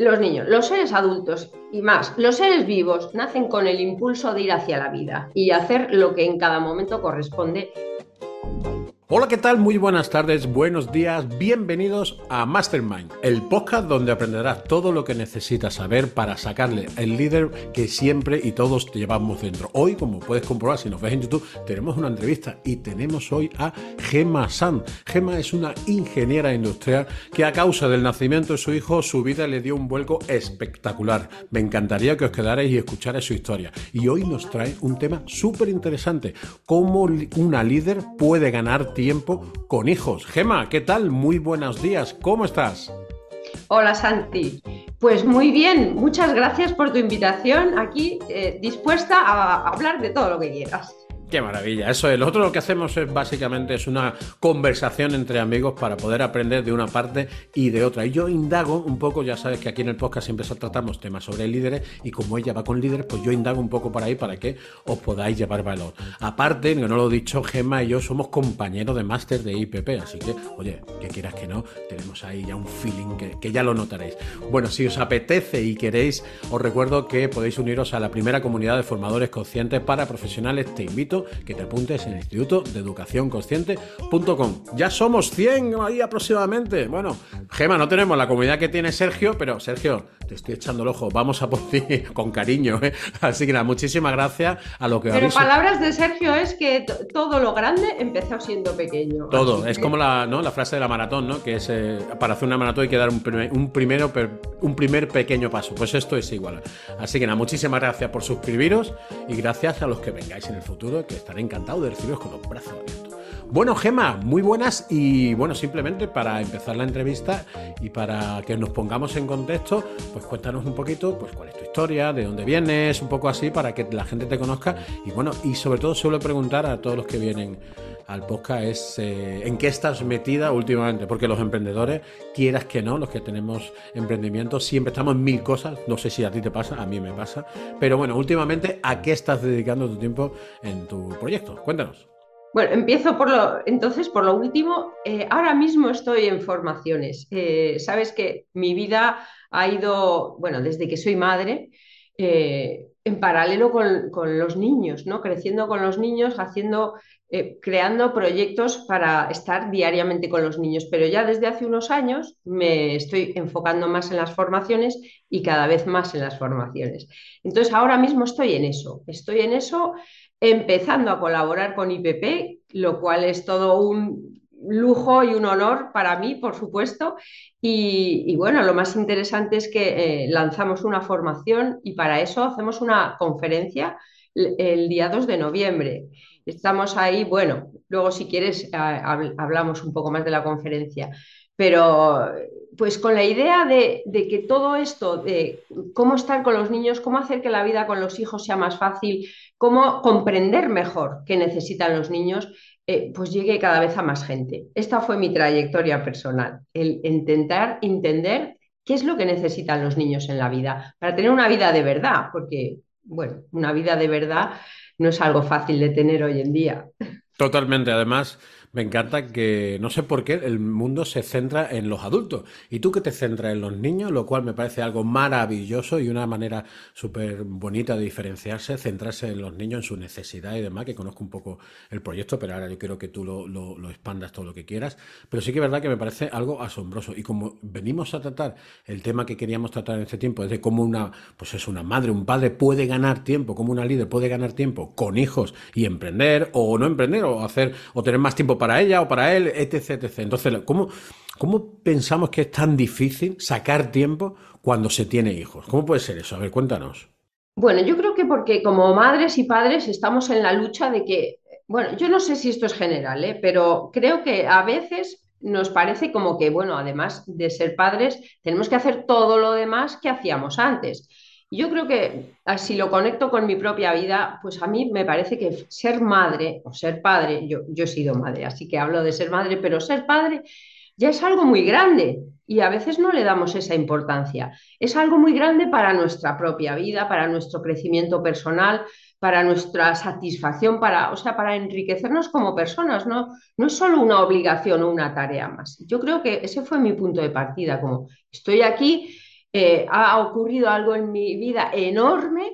los niños, los seres adultos y más, los seres vivos nacen con el impulso de ir hacia la vida y hacer lo que en cada momento corresponde Hola, ¿qué tal? Muy buenas tardes, buenos días, bienvenidos a Mastermind, el podcast donde aprenderás todo lo que necesitas saber para sacarle el líder que siempre y todos llevamos dentro. Hoy, como puedes comprobar si nos ves en YouTube, tenemos una entrevista y tenemos hoy a Gemma San. Gemma es una ingeniera industrial que a causa del nacimiento de su hijo, su vida le dio un vuelco espectacular. Me encantaría que os quedarais y escucharais su historia. Y hoy nos trae un tema súper interesante, cómo una líder puede ganar tiempo con hijos. Gema, ¿qué tal? Muy buenos días, ¿cómo estás? Hola Santi, pues muy bien, muchas gracias por tu invitación aquí, eh, dispuesta a hablar de todo lo que quieras. Qué maravilla, eso es. Lo otro lo que hacemos es básicamente es una conversación entre amigos para poder aprender de una parte y de otra. Y yo indago un poco, ya sabes que aquí en el podcast siempre tratamos temas sobre líderes y como ella va con líderes, pues yo indago un poco por ahí para que os podáis llevar valor. Aparte, no lo he dicho, Gemma y yo somos compañeros de máster de IPP, así que, oye, que quieras que no, tenemos ahí ya un feeling que ya lo notaréis. Bueno, si os apetece y queréis, os recuerdo que podéis uniros a la primera comunidad de formadores conscientes para profesionales. Te invito que te apuntes en el Instituto de Educación Consciente.com. Ya somos 100 ahí aproximadamente. Bueno, Gema, no tenemos la comunidad que tiene Sergio, pero Sergio, te estoy echando el ojo. Vamos a poner con cariño. ¿eh? Así que nada, muchísimas gracias a lo que Pero palabras de Sergio es que todo lo grande empezó siendo pequeño. Todo, es como la, ¿no? la frase de la maratón, ¿no? Que es eh, para hacer una maratón hay que dar un, un, primero, un primer pequeño paso. Pues esto es igual. Así que nada, muchísimas gracias por suscribiros y gracias a los que vengáis en el futuro, que estaré encantado de recibiros con los brazos abiertos. Bueno, Gema, muy buenas y bueno, simplemente para empezar la entrevista y para que nos pongamos en contexto, pues cuéntanos un poquito, pues cuál es tu historia, de dónde vienes, un poco así para que la gente te conozca y bueno, y sobre todo suelo preguntar a todos los que vienen al podcast es eh, en qué estás metida últimamente, porque los emprendedores, quieras que no, los que tenemos emprendimientos, siempre estamos en mil cosas, no sé si a ti te pasa, a mí me pasa, pero bueno, últimamente, ¿a qué estás dedicando tu tiempo en tu proyecto? Cuéntanos. Bueno, empiezo por lo, entonces por lo último. Eh, ahora mismo estoy en formaciones. Eh, sabes que mi vida ha ido, bueno, desde que soy madre, eh, en paralelo con, los niños, ¿no? Creciendo con los niños, haciendo, creando proyectos para estar diariamente con los niños. Pero ya desde hace unos años me estoy enfocando más en las formaciones y cada vez más en las formaciones. Entonces ahora mismo estoy en eso. Estoy en eso empezando a colaborar con IPP, lo cual es todo un lujo y un honor para mí, por supuesto. Y, bueno, lo más interesante es que eh, lanzamos una formación y para eso hacemos una conferencia el, día 2 de noviembre. Estamos ahí, bueno, luego si quieres hablamos un poco más de la conferencia, pero pues con la idea de, de, que todo esto, de cómo estar con los niños, cómo hacer que la vida con los hijos sea más fácil, cómo comprender mejor qué necesitan los niños, eh, pues llegue cada vez a más gente. Esta fue mi trayectoria personal, el intentar entender qué es lo que necesitan los niños en la vida, para tener una vida de verdad, porque, bueno, una vida de verdad no es algo fácil de tener hoy en día. Totalmente, además me encanta que no sé por qué el mundo se centra en los adultos y tú que te centras en los niños, lo cual me parece algo maravilloso y una manera súper bonita de diferenciarse, centrarse en los niños, en su necesidad y demás, que conozco un poco el proyecto, pero ahora yo quiero que tú lo, lo, expandas todo lo que quieras. Pero sí que es verdad que me parece algo asombroso y como venimos a tratar el tema que queríamos tratar en este tiempo, es de cómo una, pues es una madre, un padre puede ganar tiempo, como una líder puede ganar tiempo con hijos y emprender o no emprender o hacer o tener más tiempo para ella o para él, etc, etc. Entonces, ¿cómo, ¿cómo pensamos que es tan difícil sacar tiempo cuando se tiene hijos? ¿Cómo puede ser eso? A ver, cuéntanos. Bueno, yo creo que porque como madres y padres estamos en la lucha de que, bueno, yo no sé si esto es general, ¿eh? pero creo que a veces nos parece como que, bueno, además de ser padres, tenemos que hacer todo lo demás que hacíamos antes. Yo creo que ah, si lo conecto con mi propia vida, pues a mí me parece que ser madre o ser padre, yo, yo he sido madre, así que hablo de ser madre, pero ser padre ya es algo muy grande y a veces no le damos esa importancia. Es algo muy grande para nuestra propia vida, para nuestro crecimiento personal, para nuestra satisfacción, para, o sea, para enriquecernos como personas, ¿no? No es solo una obligación o una tarea más. Yo creo que ese fue mi punto de partida, como estoy aquí eh, ha ocurrido algo en mi vida enorme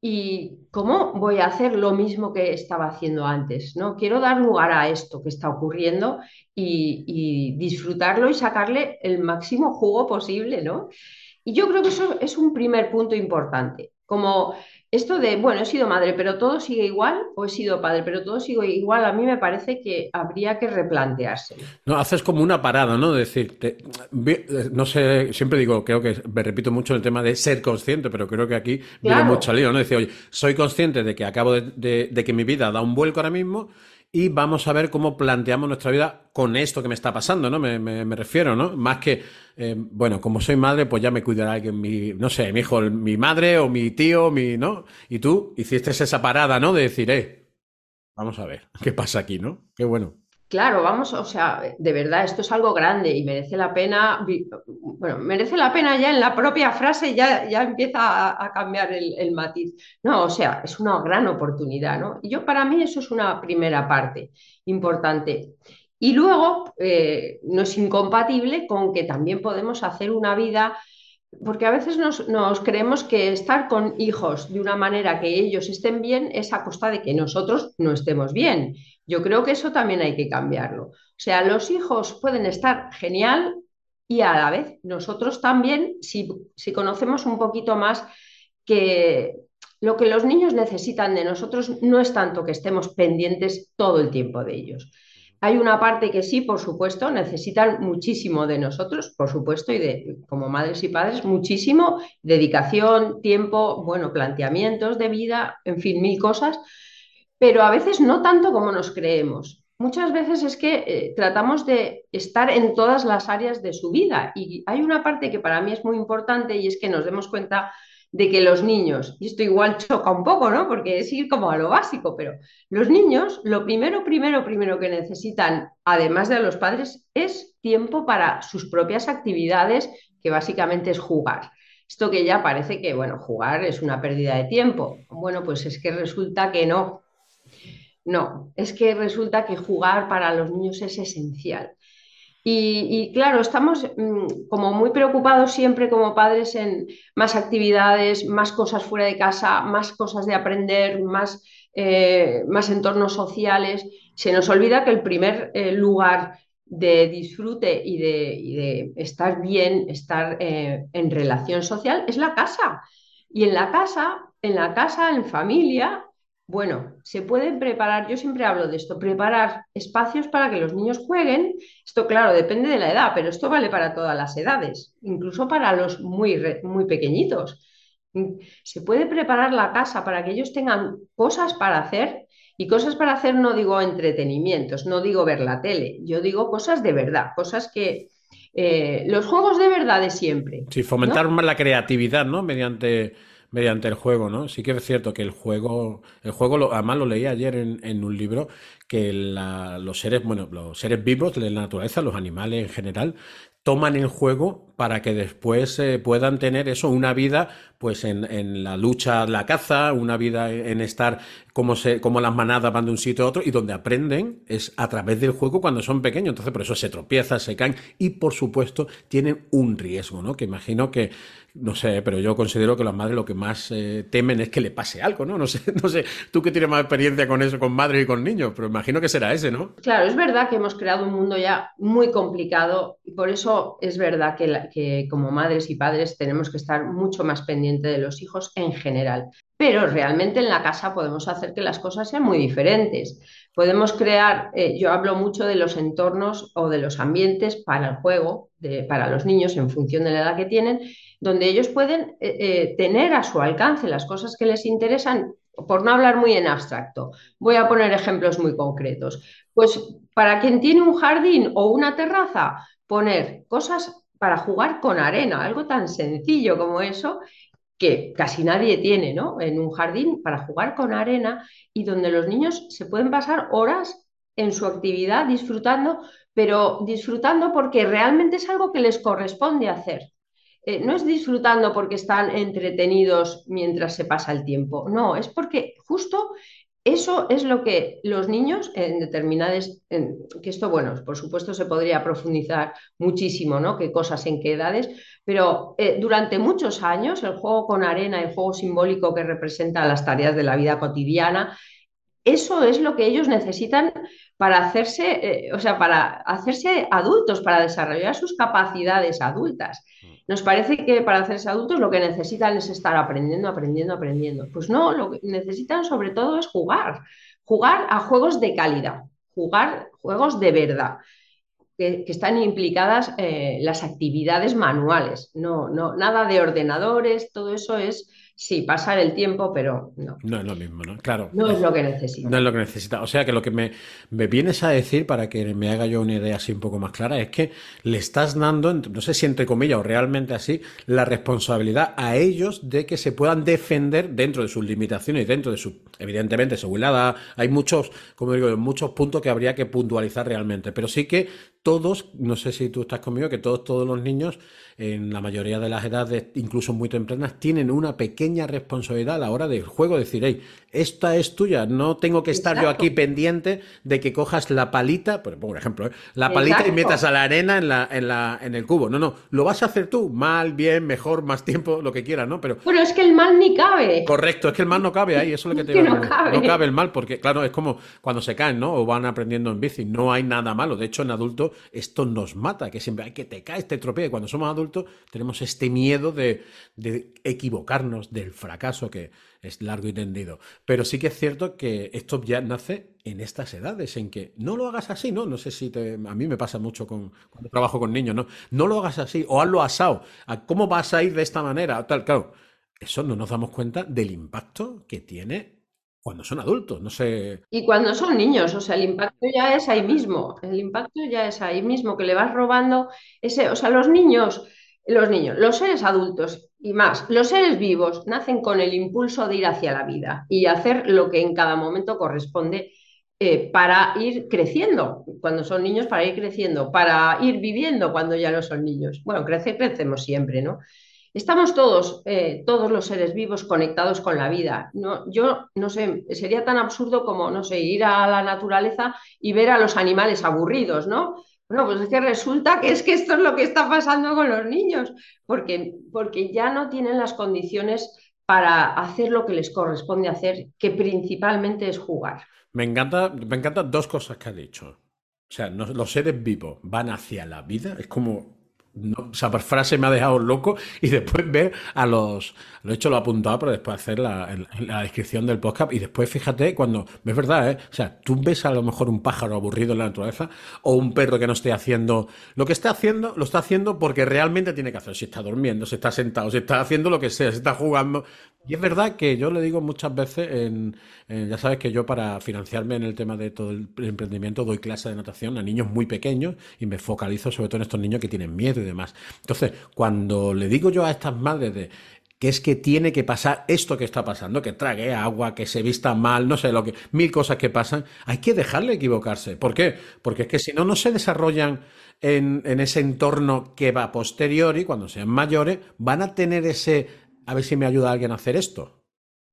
y cómo voy a hacer lo mismo que estaba haciendo antes, ¿no? Quiero dar lugar a esto que está ocurriendo y, disfrutarlo y sacarle el máximo jugo posible, ¿no? Y yo creo que eso es un primer punto importante. Como esto de, bueno, he sido madre, pero todo sigue igual, o he sido padre, pero todo sigue igual, a mí me parece que habría que replantearse. No, haces como una parada, ¿no? De decir, te- vi- no sé, siempre digo, creo que me repito mucho el tema de ser consciente, pero creo que aquí viene mucho lío, ¿no? Decir, oye, soy consciente de que acabo de, de- de que mi vida da un vuelco ahora mismo y vamos a ver cómo planteamos nuestra vida con esto que me está pasando, ¿no? Me, me- me refiero, ¿no? Más que, eh, bueno, como soy madre, pues ya me cuidará alguien, mi, no sé, mi hijo, mi madre o mi tío, mi, ¿no? Y tú hiciste esa parada, ¿no? De decir, eh, vamos a ver, ¿qué pasa aquí, ¿no? Qué bueno. claro, vamos, o sea, de verdad, esto es algo grande y merece la pena, bueno, merece la pena ya en la propia frase, ya, ya empieza a, a cambiar el, el matiz. No, o sea, es una gran oportunidad, ¿no? Y yo para mí eso es una primera parte importante. Y luego, eh, no es incompatible con que también podemos hacer una vida Porque a veces nos, nos creemos que estar con hijos de una manera que ellos estén bien es a costa de que nosotros no estemos bien. Yo creo que eso también hay que cambiarlo. O sea, los hijos pueden estar genial y a la vez nosotros también, si, si conocemos un poquito más que lo que los niños necesitan de nosotros no es tanto que estemos pendientes todo el tiempo de ellos. Hay una parte que sí, por supuesto, necesitan muchísimo de nosotros, por supuesto, y de como madres y padres, muchísimo dedicación, tiempo, bueno, planteamientos de vida, en fin, mil cosas, pero a veces no tanto como nos creemos. Muchas veces es que eh, tratamos de estar en todas las áreas de su vida y hay una parte que para mí es muy importante y es que nos demos cuenta de que los niños, y esto igual choca un poco, ¿no? Porque es ir como a lo básico, pero los niños, lo primero, primero, primero que necesitan, además de los padres, es tiempo para sus propias actividades, que básicamente es jugar. Esto que ya parece que, bueno, jugar es una pérdida de tiempo. Bueno, pues es que resulta que no. No, es que resulta que jugar para los niños es esencial. Y, claro, estamos mm, como muy preocupados siempre como padres en más actividades, más cosas fuera de casa, más cosas de aprender, más, eh, más entornos sociales. Se nos olvida que el primer eh, lugar de disfrute y de, y de estar bien, estar eh, en relación social es la casa. Y en la casa, en la casa, en familia, bueno, se pueden preparar, yo siempre hablo de esto, preparar espacios para que los niños jueguen. Esto, claro, depende de la edad, pero esto vale para todas las edades, incluso para los muy, muy pequeñitos. Se puede preparar la casa para que ellos tengan cosas para hacer y cosas para hacer no digo entretenimientos, no digo ver la tele, yo digo cosas de verdad, cosas que eh, los juegos de verdad de siempre, Sí, fomentar ¿no? más la creatividad, ¿no? Mediante, mediante el juego, ¿no? Sí que es cierto que el juego, el juego, lo- además lo leí ayer en, en un libro, que la- los seres, bueno, los seres vivos de la naturaleza, los animales en general, toman el juego para que después eh, puedan tener eso, una vida, pues en, en la lucha, la caza, una vida en estar como se, como las manadas van de un sitio a otro, y donde aprenden es a través del juego cuando son pequeños. Entonces, por eso se tropiezan, se caen, y por supuesto tienen un riesgo, ¿no? Que imagino que, no sé, pero yo considero que las madres lo que más eh, temen es que le pase algo, ¿no? No sé, no sé, tú que tienes más experiencia con eso, con madres y con niños, pero imagino que será ese, ¿no? Claro, es verdad que hemos creado un mundo ya muy complicado y por eso es verdad que, la- que como madres y padres tenemos que estar mucho más pendientes de los hijos en general. Pero realmente en la casa podemos hacer que las cosas sean muy diferentes. Podemos crear, eh, yo hablo mucho de los entornos o de los ambientes para el juego, para los niños en función de la edad que tienen, donde ellos pueden eh, eh, tener a su alcance las cosas que les interesan, por no hablar muy en abstracto. Voy a poner ejemplos muy concretos. Pues para quien tiene un jardín o una terraza, poner cosas para jugar con arena, algo tan sencillo como eso, que casi nadie tiene, ¿no? En un jardín para jugar con arena y donde los niños se pueden pasar horas en su actividad disfrutando, pero disfrutando porque realmente es algo que les corresponde hacer. Eh, no es disfrutando porque están entretenidos mientras se pasa el tiempo, no, es porque justo eso es lo que los niños en determinadas, que esto, bueno, por supuesto se podría profundizar muchísimo, ¿no? Qué cosas, en qué edades, pero eh, durante muchos años el juego con arena, el juego simbólico que representa las tareas de la vida cotidiana, eso es lo que ellos necesitan para hacerse, eh, o sea, para hacerse adultos, para desarrollar sus capacidades adultas. Mm. Nos parece que para hacerse adultos lo que necesitan es estar aprendiendo, aprendiendo, aprendiendo. Pues no, lo que necesitan sobre todo es jugar, jugar a juegos de calidad, jugar juegos de verdad. Que, están implicadas eh, las actividades manuales, no, no, nada de ordenadores, todo eso es Sí, pasar el tiempo, pero no. No es lo mismo, ¿no? Claro. No es lo que necesita. No es lo que necesita. O sea que lo que me, vienes a decir, para que me haga yo una idea así un poco más clara, es que le estás dando, no sé si entre comillas o realmente así, la responsabilidad a ellos de que se puedan defender dentro de sus limitaciones y dentro de su, evidentemente, seguridad. Hay muchos, como digo, muchos puntos que habría que puntualizar realmente. Pero sí que todos, no sé si tú estás conmigo, que todos, todos los niños, en la mayoría de las edades, incluso muy tempranas, tienen una pequeña responsabilidad a la hora del juego, decir, hey, esta es tuya, no tengo que estar yo aquí pendiente de que cojas la palita, por ejemplo, ¿eh? la palita y metas a la arena en, la, en, la, en el cubo. No, no, lo vas a hacer tú, mal, bien, mejor, más tiempo, lo que quieras, ¿no? Pero, Pero es que el mal ni cabe. Correcto, es que el mal no cabe ahí, eso es lo que te digo. No cabe. no cabe el mal, porque claro, es como cuando se caen, ¿no? O van aprendiendo en bici, no hay nada malo. De hecho, en adulto esto nos mata, que siempre hay que te caes, te tropeas. Y cuando somos adultos tenemos este miedo de, equivocarnos, del fracaso, que es largo y tendido. Pero sí que es cierto que esto ya nace en estas edades, en que no lo hagas así, ¿no? No sé si te, a mí me pasa mucho con, cuando trabajo con niños, ¿no? No lo hagas así, o hazlo asado. ¿Cómo vas a ir de esta manera? Tal, claro. Eso no nos damos cuenta del impacto que tiene cuando son adultos, no sé. Y cuando son niños, o sea, el impacto ya es ahí mismo, el impacto ya es ahí mismo, que le vas robando ese, o sea, los niños, los niños, los seres adultos y más, los seres vivos nacen con el impulso de ir hacia la vida y hacer lo que en cada momento corresponde eh, para ir creciendo, cuando son niños, para ir creciendo, para ir viviendo cuando ya no son niños. Bueno, crecer, crecemos siempre, ¿no? Estamos todos, eh, todos los seres vivos conectados con la vida. No, yo no sé, sería tan absurdo como, no sé, ir a la naturaleza y ver a los animales aburridos, ¿no? Bueno, pues es que resulta que es que esto es lo que está pasando con los niños, porque, porque ya no tienen las condiciones para hacer lo que les corresponde hacer, que principalmente es jugar. Me encanta, me encantan dos cosas que ha dicho. O sea, los seres vivos van hacia la vida, es como no, esa frase me ha dejado loco y después ver a los, lo he hecho lo apuntado, pero después hacer la, la, descripción del podcast y después fíjate cuando, es verdad, ¿eh? o sea, tú ves a lo mejor un pájaro aburrido en la naturaleza o un perro que no esté haciendo, lo que está haciendo, lo está haciendo porque realmente tiene que hacer, si está durmiendo, si está sentado, si está haciendo lo que sea, si está jugando. Y es verdad que yo le digo muchas veces, en, ya sabes que yo para financiarme en el tema de todo el emprendimiento doy clase de natación a niños muy pequeños y me focalizo sobre todo en estos niños que tienen miedo y demás. Entonces, cuando le digo yo a estas madres que es que tiene que pasar esto que está pasando, que trague agua, que se vista mal, no sé lo que, mil cosas que pasan, hay que dejarle equivocarse. ¿Por qué? Porque es que si no, no se desarrollan en, en ese entorno que va a posteriori, cuando sean mayores, van a tener ese, a ver si me ayuda alguien a hacer esto.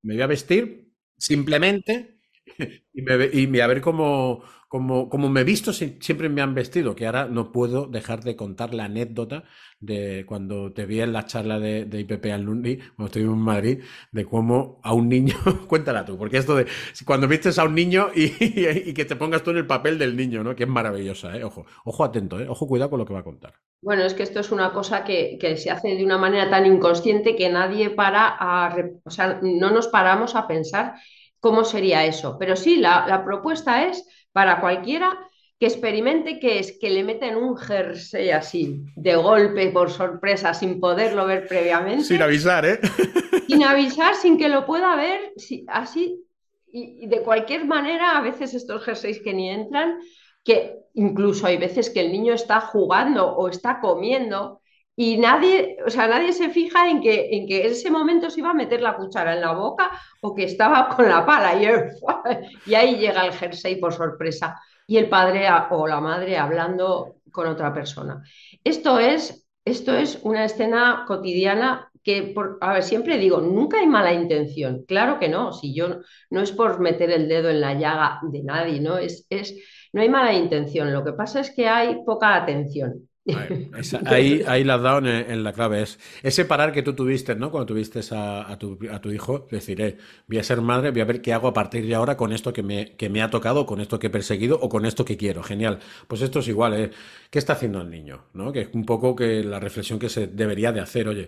Me voy a vestir simplemente y, me, y a ver cómo, como, como me he visto, siempre me han vestido, que ahora no puedo dejar de contar la anécdota de cuando te vi en la charla de, de IPP al Lundi, cuando estuve en Madrid, de cómo a un niño, cuéntala tú, porque esto de cuando vistes a un niño y, y, que te pongas tú en el papel del niño, ¿no? Que es maravillosa, ¿eh? Ojo, ojo atento, ¿eh? Ojo cuidado con lo que va a contar. Bueno, es que esto es una cosa que, que se hace de una manera tan inconsciente que nadie para a, o sea, no nos paramos a pensar cómo sería eso. Pero sí, la, la propuesta es para cualquiera que experimente que es que le meten un jersey así, de golpe, por sorpresa, sin poderlo ver previamente. Sin avisar, ¿eh? Sin avisar, sin que lo pueda ver, así, y, de cualquier manera, a veces estos jerseys que ni entran, que incluso hay veces que el niño está jugando o está comiendo y nadie, o sea, nadie se fija en que, en que ese momento se iba a meter la cuchara en la boca o que estaba con la pala y, ahí llega el jersey por sorpresa y el padre o la madre hablando con otra persona. Esto es, esto es una escena cotidiana que por, a ver, siempre digo, nunca hay mala intención. Claro que no, si yo no es por meter el dedo en la llaga de nadie, ¿no? Es, es, no hay mala intención. Lo que pasa es que hay poca atención. Ahí, ahí, la has dado en, la clave. Es ese parar que tú tuviste, ¿no? Cuando tuviste a, tu, a tu, hijo, decir, eh, voy a ser madre, voy a ver qué hago a partir de ahora con esto que me, que me ha tocado, con esto que he perseguido o con esto que quiero. Genial. Pues esto es igual, ¿eh? ¿Qué está haciendo el niño? ¿No? Que es un poco que la reflexión que se debería de hacer. Oye,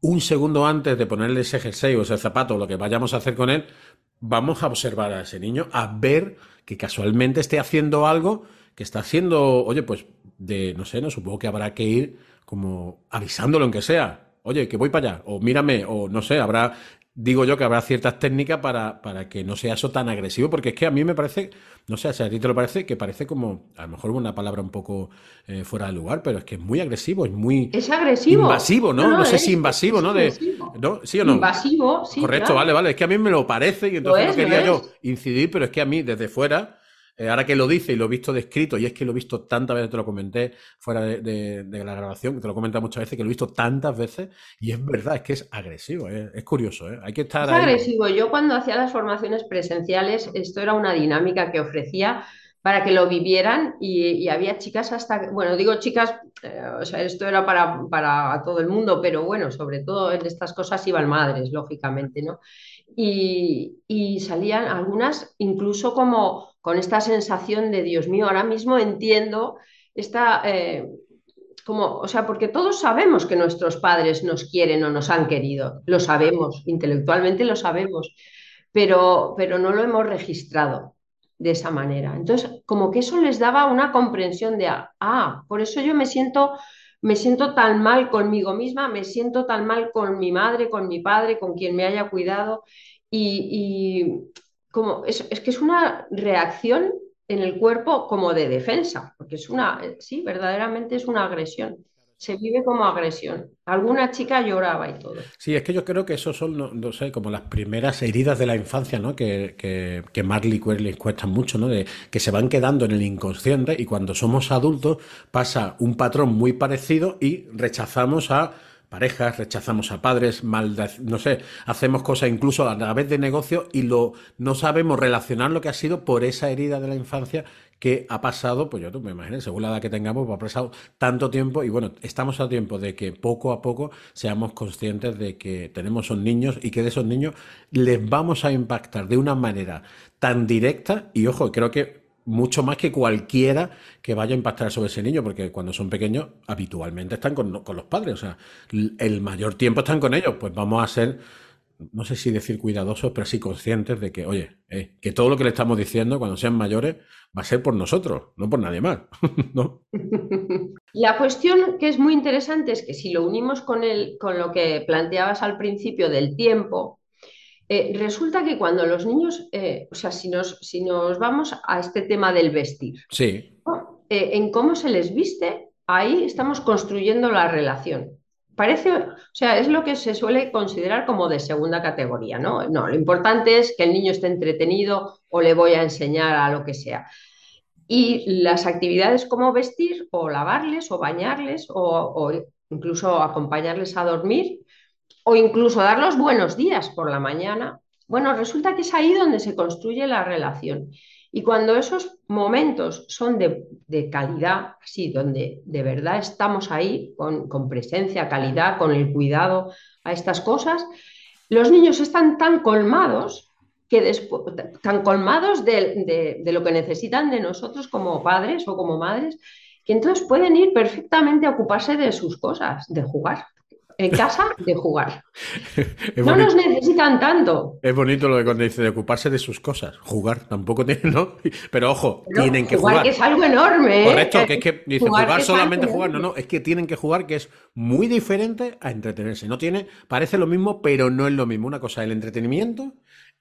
un segundo antes de ponerle ese jersey o ese zapato o lo que vayamos a hacer con él, vamos a observar a ese niño, a ver que casualmente esté haciendo algo que está haciendo, oye, pues de, no sé, no supongo que habrá que ir como avisándolo en que sea. Oye, que voy para allá, o mírame, o no sé, habrá, digo yo que habrá ciertas técnicas para, para que no sea eso tan agresivo, porque es que a mí me parece, no sé, si a ti te lo parece, que parece como, a lo mejor una palabra un poco eh, fuera de lugar, pero es que es muy agresivo, es muy... Es agresivo. Invasivo, ¿no? No, sé si invasivo, ¿no? De, ¿no? ¿Sí o no? Invasivo, sí. Correcto, vale, vale, es que a mí me lo parece y entonces no quería yo incidir, pero es que a mí desde fuera eh, ahora que lo dice y lo he visto descrito, y es que lo he visto tantas veces, te lo comenté fuera de, la grabación, te lo he comentado muchas veces, que lo he visto tantas veces, y es verdad, es que es agresivo, eh, es curioso, eh, hay que estar... Es agresivo, yo cuando hacía las formaciones presenciales, esto era una dinámica que ofrecía para que lo vivieran y, había chicas hasta, bueno, digo chicas, o sea, esto era para, para todo el mundo, pero bueno, sobre todo en estas cosas iban madres, lógicamente, ¿no? Y, y salían algunas incluso como con esta sensación de, Dios mío, ahora mismo entiendo esta... Eh, como, o sea, porque todos sabemos que nuestros padres nos quieren o nos han querido, lo sabemos, intelectualmente lo sabemos, pero, pero no lo hemos registrado de esa manera. Entonces, como que eso les daba una comprensión de, ah, por eso yo me siento, me siento tan mal conmigo misma, me siento tan mal con mi madre, con mi padre, con quien me haya cuidado, y, es, que es una reacción en el cuerpo como de defensa, porque es una, sí, verdaderamente es una agresión. Se vive como agresión. Alguna chica lloraba y todo. Sí, es que yo creo que eso son, no, sé, como las primeras heridas de la infancia, ¿no? Que, que, que Marley les cuestan mucho, ¿no? De, que se van quedando en el inconsciente y cuando somos adultos pasa un patrón muy parecido y rechazamos a parejas, rechazamos a padres, mal, no sé, hacemos cosas incluso a través de negocio y lo, no sabemos relacionar lo que ha sido por esa herida de la infancia que ha pasado, pues yo me imagino, según la edad que tengamos, pues ha pasado tanto tiempo y bueno, estamos a tiempo de que poco a poco seamos conscientes de que tenemos son niños y que de esos niños les vamos a impactar de una manera tan directa y ojo, creo que mucho más que cualquiera que vaya a impactar sobre ese niño, porque cuando son pequeños habitualmente están con, los padres, o sea, el mayor tiempo están con ellos, pues vamos a ser, no sé si decir cuidadosos, pero sí conscientes de que, oye, eh, que todo lo que le estamos diciendo cuando sean mayores va a ser por nosotros, no por nadie más. ¿no? La cuestión que es muy interesante es que si lo unimos con, el, con lo que planteabas al principio del tiempo, eh, resulta que cuando los niños, eh, o sea, si nos, si nos vamos a este tema del vestir, sí. Eh, en cómo se les viste, ahí estamos construyendo la relación. Parece, o sea, es lo que se suele considerar como de segunda categoría, ¿no? No, lo importante es que el niño esté entretenido o le voy a enseñar a lo que sea. Y las actividades como vestir o lavarles o bañarles o incluso acompañarles a dormir, o incluso dar los buenos días por la mañana, bueno, resulta que es ahí donde se construye la relación. Y cuando esos momentos son de, calidad, así, donde de verdad estamos ahí con, presencia, calidad, con el cuidado a estas cosas, los niños están tan colmados que después, tan colmados de, de, lo que necesitan de nosotros como padres o como madres, que entonces pueden ir perfectamente a ocuparse de sus cosas, de jugar en casa de jugar. no nos necesitan tanto. Es bonito lo que cuando dice de ocuparse de sus cosas. Jugar tampoco tienen, ¿no? Pero ojo, tienen que jugar. Jugar que es algo enorme. ¿eh? Correcto, que es que dice jugar, solamente jugar. No, no, es que tienen que jugar, que es muy diferente a entretenerse. No tiene, parece lo mismo, pero no es lo mismo. Una cosa es el entretenimiento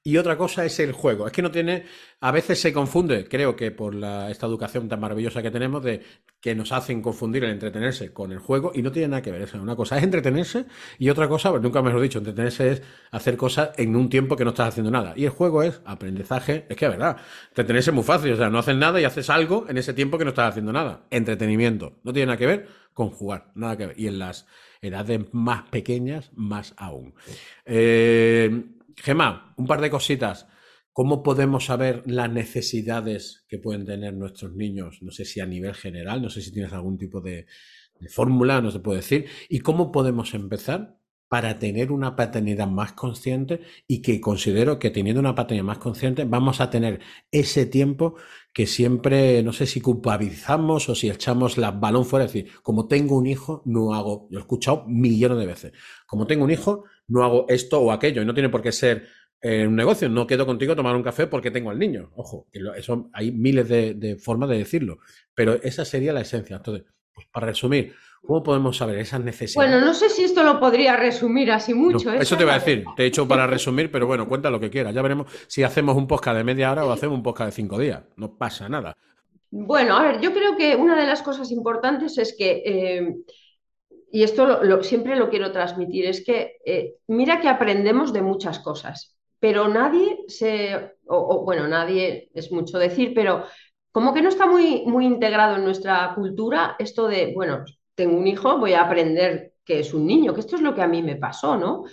y otra cosa es el juego. Es que no tiene, a veces se confunde, creo que por esta educación tan maravillosa que tenemos, de que nos hacen confundir el entretenerse con el juego y no tiene nada que ver. Eso. Una cosa es entretenerse y otra cosa, pues nunca mejor dicho, entretenerse es hacer cosas en un tiempo que no estás haciendo nada. Y el juego es aprendizaje. Es que, es verdad, entretenerse es muy fácil. O sea, no haces nada y haces algo en ese tiempo que no estás haciendo nada. Entretenimiento. No tiene nada que ver con jugar. Nada que ver. Y en las edades más pequeñas, más aún. Eh, Gemma, un par de cositas. ¿Cómo podemos saber las necesidades que pueden tener nuestros niños? No sé si a nivel general, no sé si tienes algún tipo de, de fórmula, no se puede decir. ¿Y cómo podemos empezar para tener una paternidad más consciente y que considero que teniendo una paternidad más consciente vamos a tener ese tiempo que siempre, no sé si culpabilizamos o si echamos la balón fuera, es decir, como tengo un hijo, no hago, yo he escuchado millones de veces, como tengo un hijo, no hago esto o aquello, y no tiene por qué ser eh, un negocio, no quedo contigo a tomar un café porque tengo al niño, ojo, eso hay miles de, de formas de decirlo, pero esa sería la esencia. Entonces, pues para resumir, ¿Cómo podemos saber esas necesidades? Bueno, no sé si esto lo podría resumir así mucho. ¿eh? eso te iba a decir, te he hecho para resumir, pero bueno, cuenta lo que quieras. Ya veremos si hacemos un podcast de media hora o hacemos un podcast de cinco días. No pasa nada. Bueno, a ver, yo creo que una de las cosas importantes es que, eh, y esto siempre lo quiero transmitir, es que eh, mira que aprendemos de muchas cosas, pero nadie se, o, bueno, nadie es mucho decir, pero como que no está muy, muy integrado en nuestra cultura esto de, bueno, tengo un hijo, voy a aprender que es un niño, que esto es lo que a mí me pasó, ¿no?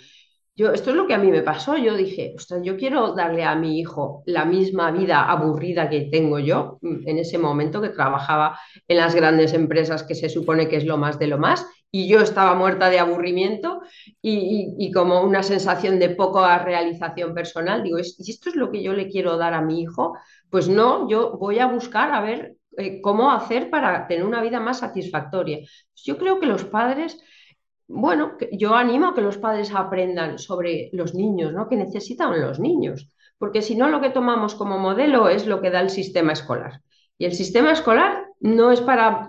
Yo, esto es lo que a mí me pasó. Yo dije, ostras, yo quiero darle a mi hijo la misma vida aburrida que tengo yo mm, en ese momento que trabajaba en las grandes empresas que se supone que es lo más de lo más y yo estaba muerta de aburrimiento y, y como una sensación de poca realización personal. Digo, ¿y esto es lo que yo le quiero dar a mi hijo? Pues no, yo voy a buscar a ver eh, cómo hacer para tener una vida más satisfactoria. Yo creo que los padres, bueno, yo animo a que los padres aprendan sobre los niños, ¿no? Que necesitan los niños, porque si no lo que tomamos como modelo es lo que da el sistema escolar. Y el sistema escolar no es para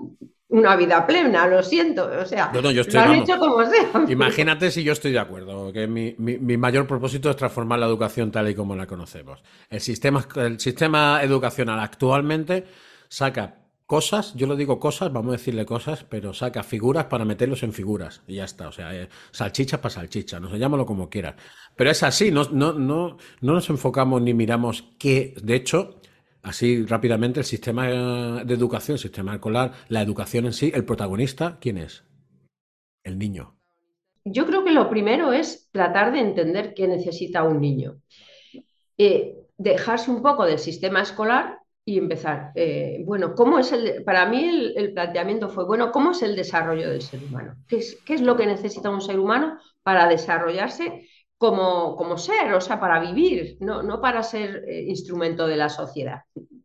una vida plena, lo siento. O sea, lo han hecho como sea. Imagínate si yo estoy de acuerdo, que mi, mi, mayor propósito es transformar la educación tal y como la conocemos. El sistema, el sistema educacional actualmente saca cosas, yo lo digo cosas, vamos a decirle cosas, pero saca figuras para meterlos en figuras y ya está. O sea, eh, salchicha para salchicha, no sé, llámalo como quieras. Pero es así, no, no, no, no nos enfocamos ni miramos qué, de hecho, así rápidamente, el sistema de educación, el sistema escolar, la educación en sí, el protagonista, ¿quién es? El niño. Yo creo que lo primero es tratar de entender qué necesita un niño. Eh, dejarse un poco del sistema escolar y empezar. Eh, bueno, ¿cómo es el, para mí el, planteamiento fue, bueno, ¿cómo es el desarrollo del ser humano? ¿Qué es, qué es lo que necesita un ser humano para desarrollarse como, como ser, o sea, para vivir, no, no para ser eh, instrumento de la sociedad,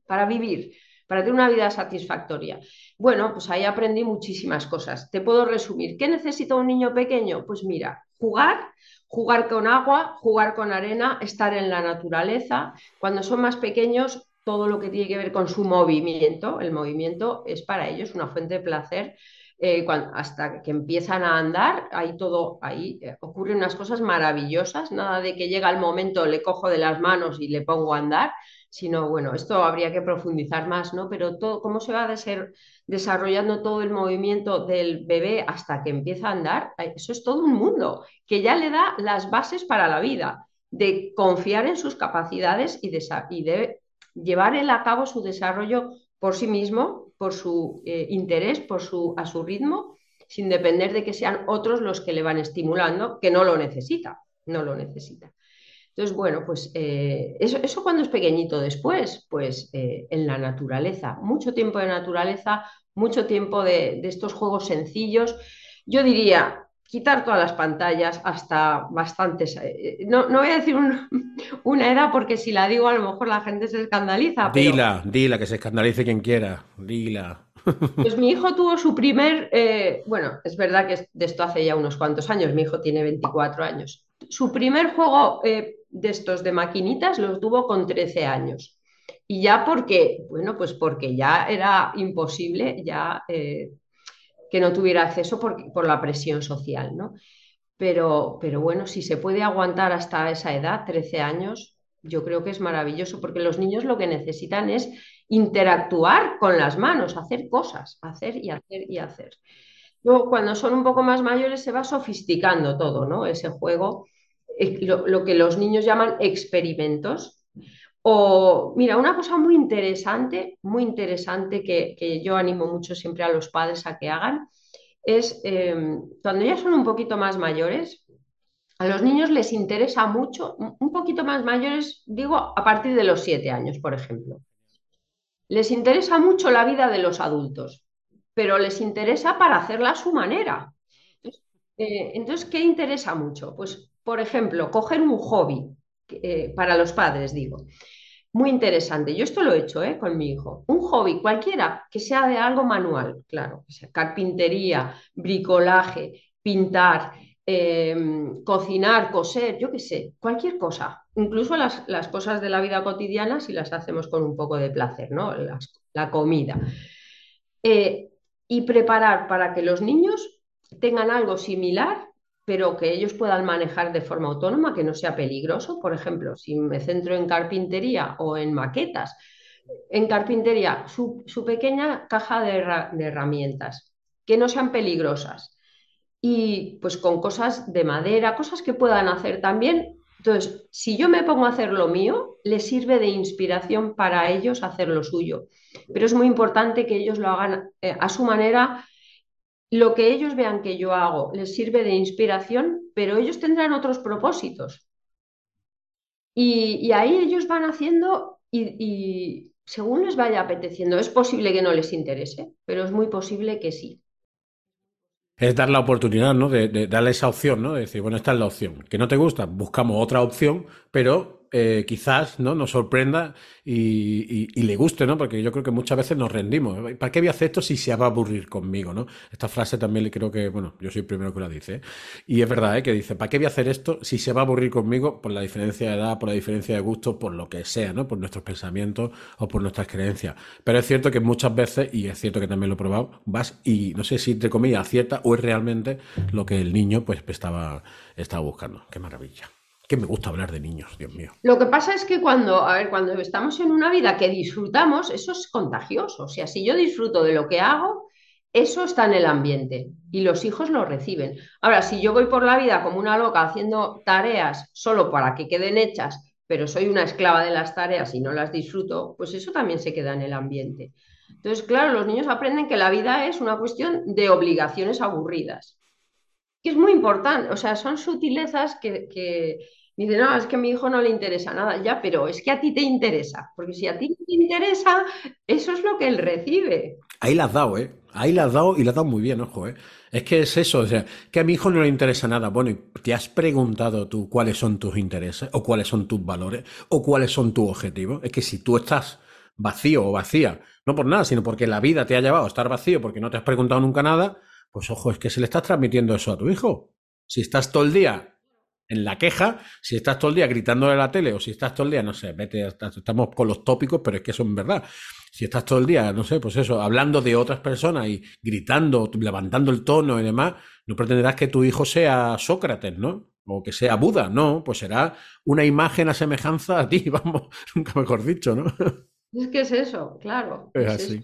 para vivir, para tener una vida satisfactoria? Bueno, pues ahí aprendí muchísimas cosas. Te puedo resumir. ¿Qué necesita un niño pequeño? Pues mira, jugar, jugar con agua, jugar con arena, estar en la naturaleza. Cuando son más pequeños, todo lo que tiene que ver con su movimiento. El movimiento es para ellos una fuente de placer. Eh, hasta que empiezan a andar, ahí todo, ahí eh, ocurren unas cosas maravillosas, nada de que llega el momento, le cojo de las manos y le pongo a andar, sino bueno, esto habría que profundizar más, ¿no? Pero todo, cómo se va a ser, desarrollando todo el movimiento del bebé hasta que empieza a andar, eso es todo un mundo que ya le da las bases para la vida, de confiar en sus capacidades y de, y de llevar a cabo su desarrollo por sí mismo, por su eh, interés, por su, a su ritmo, sin depender de que sean otros los que le van estimulando, que no lo necesita, no lo necesita. Entonces, bueno, pues eh, eso, cuando es pequeñito después, pues eh, en la naturaleza, mucho tiempo de naturaleza, mucho tiempo de, de estos juegos sencillos. Yo diría, quitar todas las pantallas hasta bastantes. Eh, no, no voy a decir una edad porque si la digo a lo mejor la gente se escandaliza. Dila, dila, que se escandalice quien quiera, dila. Pues mi hijo tuvo su primer, eh, bueno, es verdad que de esto hace ya unos cuantos años, mi hijo tiene 24 años. Su primer juego eh, de estos de maquinitas lo tuvo con 13 años. Y ya porque, bueno, pues porque ya era imposible, ya que no tuviera acceso por, por la presión social, ¿no? Pero, pero bueno, si se puede aguantar hasta esa edad, 13 años, yo creo que es maravilloso, porque los niños lo que necesitan es interactuar con las manos, hacer cosas, hacer y hacer y hacer. Luego, cuando son un poco más mayores, se va sofisticando todo, ¿no? Ese juego, eh, lo, lo que los niños llaman experimentos, o, mira, una cosa muy interesante, muy interesante que, yo animo mucho siempre a los padres a que hagan, es em, cuando ya son un poquito más mayores, a los niños les interesa mucho, un poquito más mayores, digo, a partir de los siete años, por ejemplo. Les interesa mucho la vida de los adultos, pero les interesa para hacerla a su manera. Entonces, eh, ¿qué interesa mucho? Pues, por ejemplo, coger un hobby, eh, para los padres, digo. Muy interesante. Yo esto lo he hecho ¿eh? con mi hijo. Un hobby cualquiera que sea de algo manual, claro, carpintería, bricolaje, pintar, em, cocinar, coser, yo qué sé, cualquier cosa. Incluso las, cosas de la vida cotidiana si las hacemos con un poco de placer, ¿no? la comida. Eh, y preparar para que los niños tengan algo similar pero que ellos puedan manejar de forma autónoma, que no sea peligroso. Por ejemplo, si me centro en carpintería o en maquetas, en carpintería, su, pequeña caja de, herramientas, que no sean peligrosas. Y pues con cosas de madera, cosas que puedan hacer también. Entonces, si yo me pongo a hacer lo mío, les sirve de inspiración para ellos hacer lo suyo. Pero es muy importante que ellos lo hagan eh, a su manera lo que ellos vean que yo hago les sirve de inspiración, pero ellos tendrán otros propósitos. Y, ahí ellos van haciendo y, según les vaya apeteciendo. Es posible que no les interese, pero es muy posible que sí. Es dar la oportunidad, ¿no? De, de darle esa opción, ¿no? De decir, bueno, esta es la opción. Que no te gusta, buscamos otra opción, pero eh, quizás ¿no? nos sorprenda y, le guste, ¿no? Porque yo creo que muchas veces nos rendimos. ¿Para qué voy a hacer esto si se va a aburrir conmigo, ¿no? Esta frase también le creo que, bueno, yo soy el primero que la dice. ¿eh? Y es verdad, ¿eh? Que dice, ¿para qué voy a hacer esto si se va a aburrir conmigo por la diferencia de edad, por la diferencia de gusto, por lo que sea, ¿no? Por nuestros pensamientos o por nuestras creencias. Pero es cierto que muchas veces, y es cierto que también lo he probado, vas y no sé si entre comillas acierta o es realmente lo que el niño pues estaba, estaba buscando. Qué maravilla que me gusta hablar de niños, Dios mío. Lo que pasa es que cuando, a ver, cuando estamos en una vida que disfrutamos, eso es contagioso. O sea, si yo disfruto de lo que hago, eso está en el ambiente y los hijos lo reciben. Ahora, si yo voy por la vida como una loca haciendo tareas solo para que queden hechas, pero soy una esclava de las tareas y no las disfruto, pues eso también se queda en el ambiente. Entonces, claro, los niños aprenden que la vida es una cuestión de obligaciones aburridas, que es muy importante, o sea, son sutilezas que dice, no, es que a mi hijo no le interesa nada, ya, pero es que a ti te interesa, porque si a ti te interesa, eso es lo que él recibe. Ahí la has dado, ¿eh? Ahí la has dado y la has dado muy bien, ojo, ¿eh? Es que es eso, o sea, que a mi hijo no le interesa nada. Bueno, ¿te has preguntado tú cuáles son tus intereses o cuáles son tus valores o cuáles son tus objetivos? Es que si tú estás vacío o vacía, no por nada, sino porque la vida te ha llevado a estar vacío porque no te has preguntado nunca nada, pues ojo, es que se le estás transmitiendo eso a tu hijo. Si estás todo el día en la queja, si estás todo el día gritándole a la tele o si estás todo el día, no sé, vete, estamos con los tópicos, pero es que eso es verdad. Si estás todo el día, no sé, pues eso, hablando de otras personas y gritando, levantando el tono y demás, no pretenderás que tu hijo sea Sócrates, ¿no? O que sea Buda, no, pues será una imagen a semejanza a ti, vamos, nunca mejor dicho, ¿no? Es que es eso, claro. Es, así.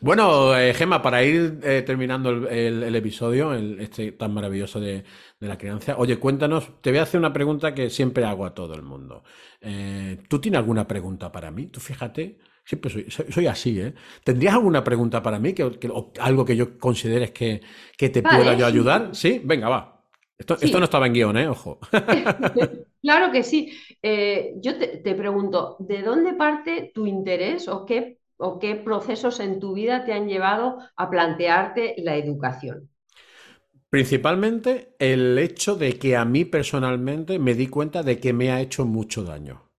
Bueno, eh, Gema, para ir eh, terminando el, episodio, este tan maravilloso de, la crianza, oye, cuéntanos, te voy a hacer una pregunta que siempre hago a todo el mundo. Eh, ¿Tú tienes alguna pregunta para mí? Tú fíjate, siempre soy, así, ¿eh? ¿Tendrías alguna pregunta para mí? Que, algo que yo consideres que, te pueda yo ayudar? Sí, venga, va. Esto, no estaba en guion, ¿eh? Ojo. claro que sí. Eh, yo te, pregunto, ¿de dónde parte tu interés o qué, o qué procesos en tu vida te han llevado a plantearte la educación? Principalmente el hecho de que a mí personalmente me di cuenta de que me ha hecho mucho daño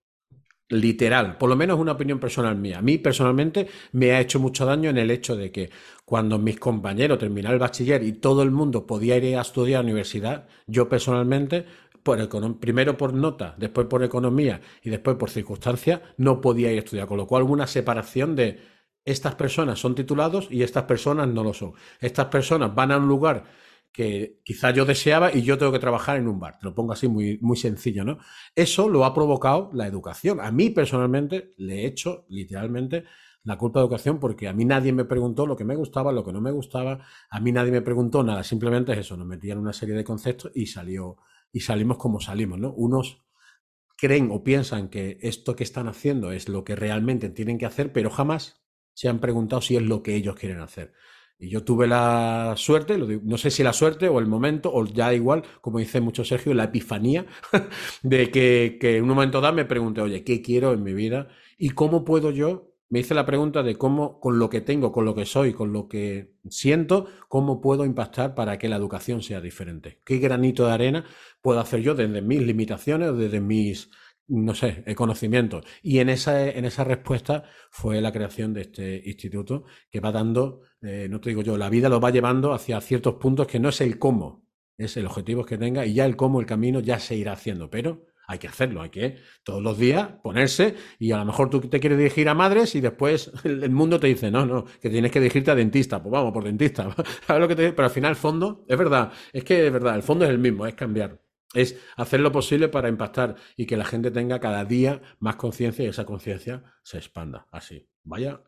literal, por lo menos una opinión personal mía. A mí personalmente me ha hecho mucho daño en el hecho de que cuando mis compañeros terminaron el bachiller y todo el mundo podía ir a estudiar a la universidad, yo personalmente, por primero por nota, después por economía y después por circunstancias, no podía ir a estudiar. Con lo cual hubo una separación de estas personas son titulados y estas personas no lo son. Estas personas van a un lugar que quizá yo deseaba y yo tengo que trabajar en un bar. Te lo pongo así muy, muy sencillo, ¿no? Eso lo ha provocado la educación. A mí personalmente le he hecho literalmente la culpa de educación porque a mí nadie me preguntó lo que me gustaba, lo que no me gustaba, a mí nadie me preguntó nada, simplemente es eso, nos metían una serie de conceptos y salió y salimos como salimos, ¿no? Unos creen o piensan que esto que están haciendo es lo que realmente tienen que hacer, pero jamás se han preguntado si es lo que ellos quieren hacer. Y yo tuve la suerte, no sé si la suerte o el momento, o ya igual, como dice mucho Sergio, la epifanía, de que, que en un momento dado me pregunté, oye, ¿qué quiero en mi vida? ¿Y cómo puedo yo? Me hice la pregunta de cómo, con lo que tengo, con lo que soy, con lo que siento, cómo puedo impactar para que la educación sea diferente. ¿Qué granito de arena puedo hacer yo desde mis limitaciones, desde mis no sé, el conocimiento. Y en esa, en esa respuesta fue la creación de este instituto que va dando, eh, no te digo yo, la vida lo va llevando hacia ciertos puntos que no es el cómo, es el objetivo que tenga y ya el cómo, el camino ya se irá haciendo, pero hay que hacerlo, hay que todos los días ponerse y a lo mejor tú te quieres dirigir a madres y después el, mundo te dice, no, no, que tienes que dirigirte a dentista, pues vamos por dentista, ¿sabes lo que te Pero al final el fondo, es verdad, es que es verdad, el fondo es el mismo, es cambiar es hacer lo posible para impactar y que la gente tenga cada día más conciencia y esa conciencia se expanda. Así. Vaya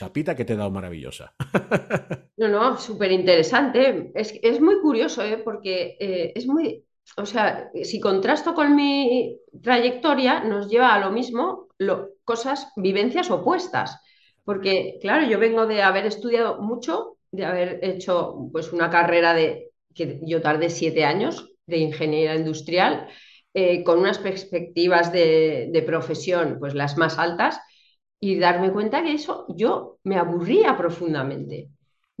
chapita que te he dado maravillosa. No, no, súper interesante. Es, es, muy curioso, ¿eh? porque eh, es muy, o sea, si contrasto con mi trayectoria, nos lleva a lo mismo, lo, cosas, vivencias opuestas. Porque, claro, yo vengo de haber estudiado mucho, de haber hecho pues una carrera de que yo tardé siete años de ingeniería industrial, eh, con unas perspectivas de, de, profesión pues las más altas y darme cuenta que eso yo me aburría profundamente.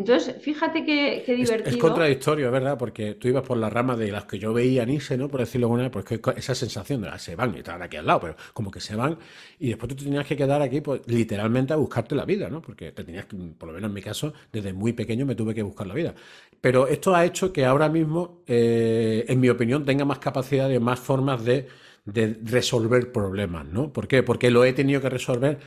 Entonces, fíjate qué, divertido. Es, contradictorio, ¿verdad? Porque tú ibas por la rama de las que yo veía Nietzsche, ¿no? Por decirlo de alguna manera, porque esa sensación de las se van y estaban aquí al lado, pero como que se van y después tú te tenías que quedar aquí, pues literalmente a buscarte la vida, ¿no? Porque te tenías que, por lo menos en mi caso, desde muy pequeño me tuve que buscar la vida. Pero esto ha hecho que ahora mismo, eh, en mi opinión, tenga más capacidad de más formas de de resolver problemas, ¿no? ¿Por qué? Porque lo he tenido que resolver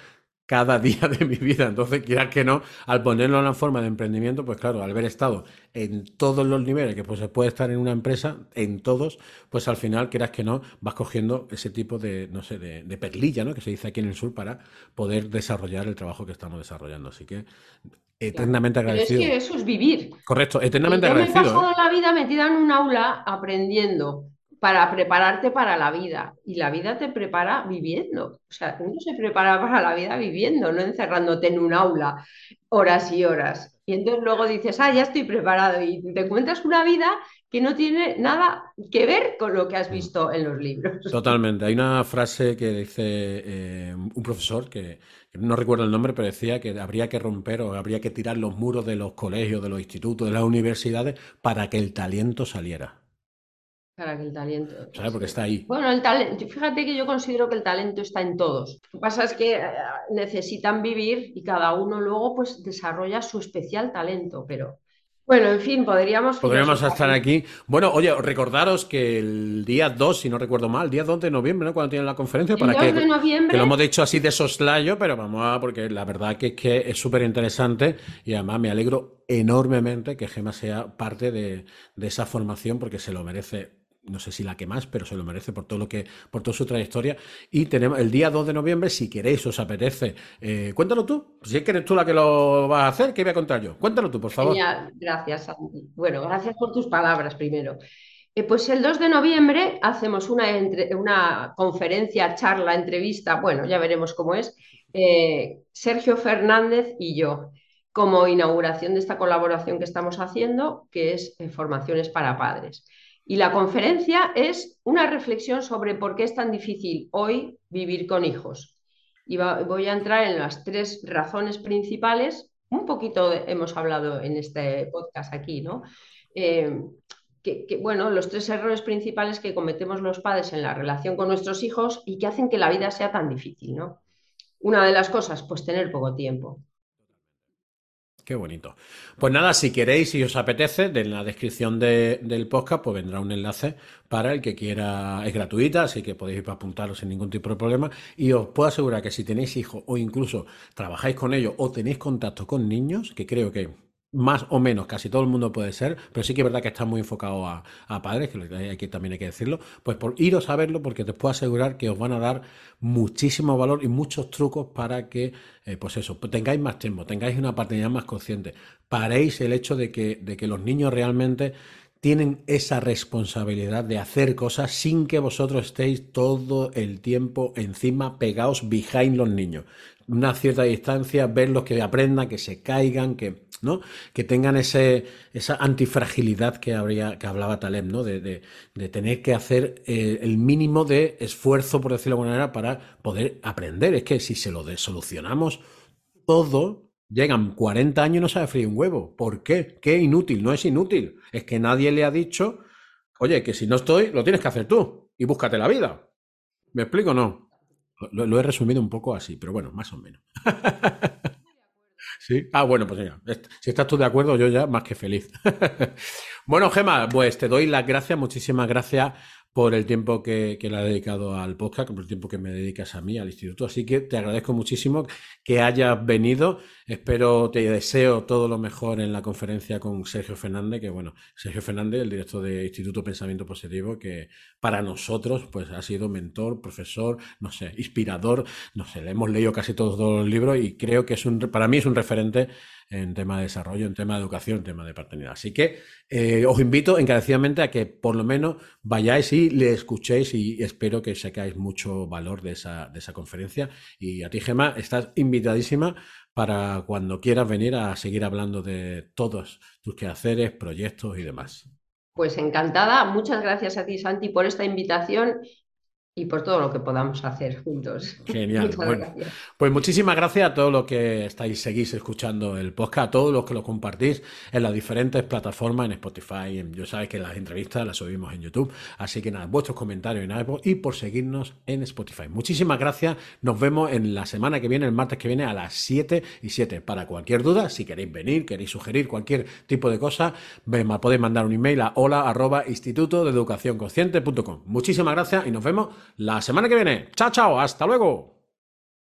cada día de mi vida. Entonces, quieras que no, al ponerlo en la forma de emprendimiento, pues claro, al haber estado en todos los niveles que pues se puede estar en una empresa, en todos, pues al final, quieras que no, vas cogiendo ese tipo de, no sé, de, perlilla, ¿no? Que se dice aquí en el sur para poder desarrollar el trabajo que estamos desarrollando. Así que eternamente agradecido. Pero es que eso es vivir. Correcto, eternamente agradecido. Yo me he pasado ¿eh? la vida metida en un aula aprendiendo para prepararte para la vida. Y la vida te prepara viviendo. O sea, uno se prepara para la vida viviendo, no encerrándote en un aula horas y horas. Y entonces luego dices, ah, ya estoy preparado. Y te encuentras una vida que no tiene nada que ver con lo que has visto en los libros. Totalmente. Hay una frase que dice eh, un profesor que, que, no recuerdo el nombre, pero decía que habría que romper o habría que tirar los muros de los colegios, de los institutos, de las universidades para que el talento saliera. Para que el talento. ¿Sabes? Porque está ahí. Bueno, el talento, fíjate que yo considero que el talento está en todos. Lo que pasa es que eh, necesitan vivir y cada uno luego pues desarrolla su especial talento, pero bueno, en fin, podríamos... Podríamos estar aquí. Bueno, oye, recordaros que el día 2, si no recuerdo mal, el día 2 de noviembre, ¿no? Cuando tienen la conferencia, para que, de noviembre... que lo hemos dicho así de soslayo, pero vamos a, porque la verdad que es que es súper interesante y además me alegro enormemente que Gema sea parte de, de esa formación porque se lo merece no sé si la que más, pero se lo merece por todo lo que, por toda su trayectoria. Y tenemos el día 2 de noviembre, si queréis, os apetece. Eh, cuéntalo tú. Si es que eres tú la que lo vas a hacer, ¿qué voy a contar yo? Cuéntalo tú, por favor. Gracias, Bueno, gracias por tus palabras primero. Eh, pues el 2 de noviembre hacemos una, una conferencia, charla, entrevista, bueno, ya veremos cómo es, eh, Sergio Fernández y yo, como inauguración de esta colaboración que estamos haciendo, que es Formaciones para Padres. Y la conferencia es una reflexión sobre por qué es tan difícil hoy vivir con hijos. Y voy a entrar en las tres razones principales. Un poquito hemos hablado en este podcast aquí, ¿no? Eh, que, bueno, los tres errores principales que cometemos los padres en la relación con nuestros hijos y que hacen que la vida sea tan difícil, ¿no? Una de las cosas, pues tener poco tiempo. Qué bonito. Pues nada, si queréis y os apetece, en la descripción del podcast pues vendrá un enlace para el que quiera. Es gratuita, así que podéis ir para apuntaros sin ningún tipo de problema. Y os puedo asegurar que si tenéis hijos o incluso trabajáis con ellos o tenéis contacto con niños, que creo que más o menos, casi todo el mundo puede ser, pero sí que es verdad que está muy enfocado a, padres, que aquí también hay que decirlo, pues por iros a verlo porque te puedo asegurar que os van a dar muchísimo valor y muchos trucos para que, eh, pues eso, tengáis más tiempo, tengáis una paternidad más consciente, paréis el hecho de que, de que los niños realmente tienen esa responsabilidad de hacer cosas sin que vosotros estéis todo el tiempo encima pegados behind los niños. Una cierta distancia, verlos que aprendan, que se caigan, que, ¿no? que tengan ese, esa antifragilidad que, habría, que hablaba Taleb, ¿no? de, de, tener que hacer eh, el mínimo de esfuerzo, por decirlo de alguna manera, para poder aprender. Es que si se lo solucionamos todo, Llegan 40 años y no sabe freír un huevo. ¿Por qué? ¿Qué inútil? No es inútil. Es que nadie le ha dicho, oye, que si no estoy, lo tienes que hacer tú y búscate la vida. ¿Me explico o no? Lo, he resumido un poco así, pero bueno, más o menos. ¿Sí? Ah, bueno, pues ya. Si estás tú de acuerdo, yo ya más que feliz. bueno, Gema, pues te doy las gracias, muchísimas gracias por el tiempo que, le ha dedicado al podcast, por el tiempo que me dedicas a mí, al instituto. Así que te agradezco muchísimo que hayas venido. Espero, te deseo todo lo mejor en la conferencia con Sergio Fernández, que bueno, Sergio Fernández, el director de Instituto Pensamiento Positivo, que para nosotros pues ha sido mentor, profesor, no sé, inspirador, no sé, hemos leído casi todos, los libros y creo que es un, para mí es un referente en tema de desarrollo, en tema de educación, en tema de paternidad. Así que eh, os invito encarecidamente a que por lo menos vayáis y le escuchéis y espero que sacáis mucho valor de esa, de esa conferencia. Y a ti, Gemma, estás invitadísima para cuando quieras venir a seguir hablando de todos tus quehaceres, proyectos y demás. Pues encantada. Muchas gracias a ti, Santi, por esta invitación y por todo lo que podamos hacer juntos. Genial. pues muchísimas gracias a todos los que estáis, seguís escuchando el podcast, a todos los que lo compartís en las diferentes plataformas, en Spotify, en, yo sabéis que las entrevistas las subimos en YouTube, así que nada, vuestros comentarios en iVoox y por seguirnos en Spotify. Muchísimas gracias, nos vemos en la semana que viene, el martes que viene a las 7 y 7. Para cualquier duda, si queréis venir, queréis sugerir cualquier tipo de cosa, podéis mandar un email a hola arroba instituto de educación consciente.com. Muchísimas gracias y nos vemos la semana que viene. Chao, chao, hasta luego.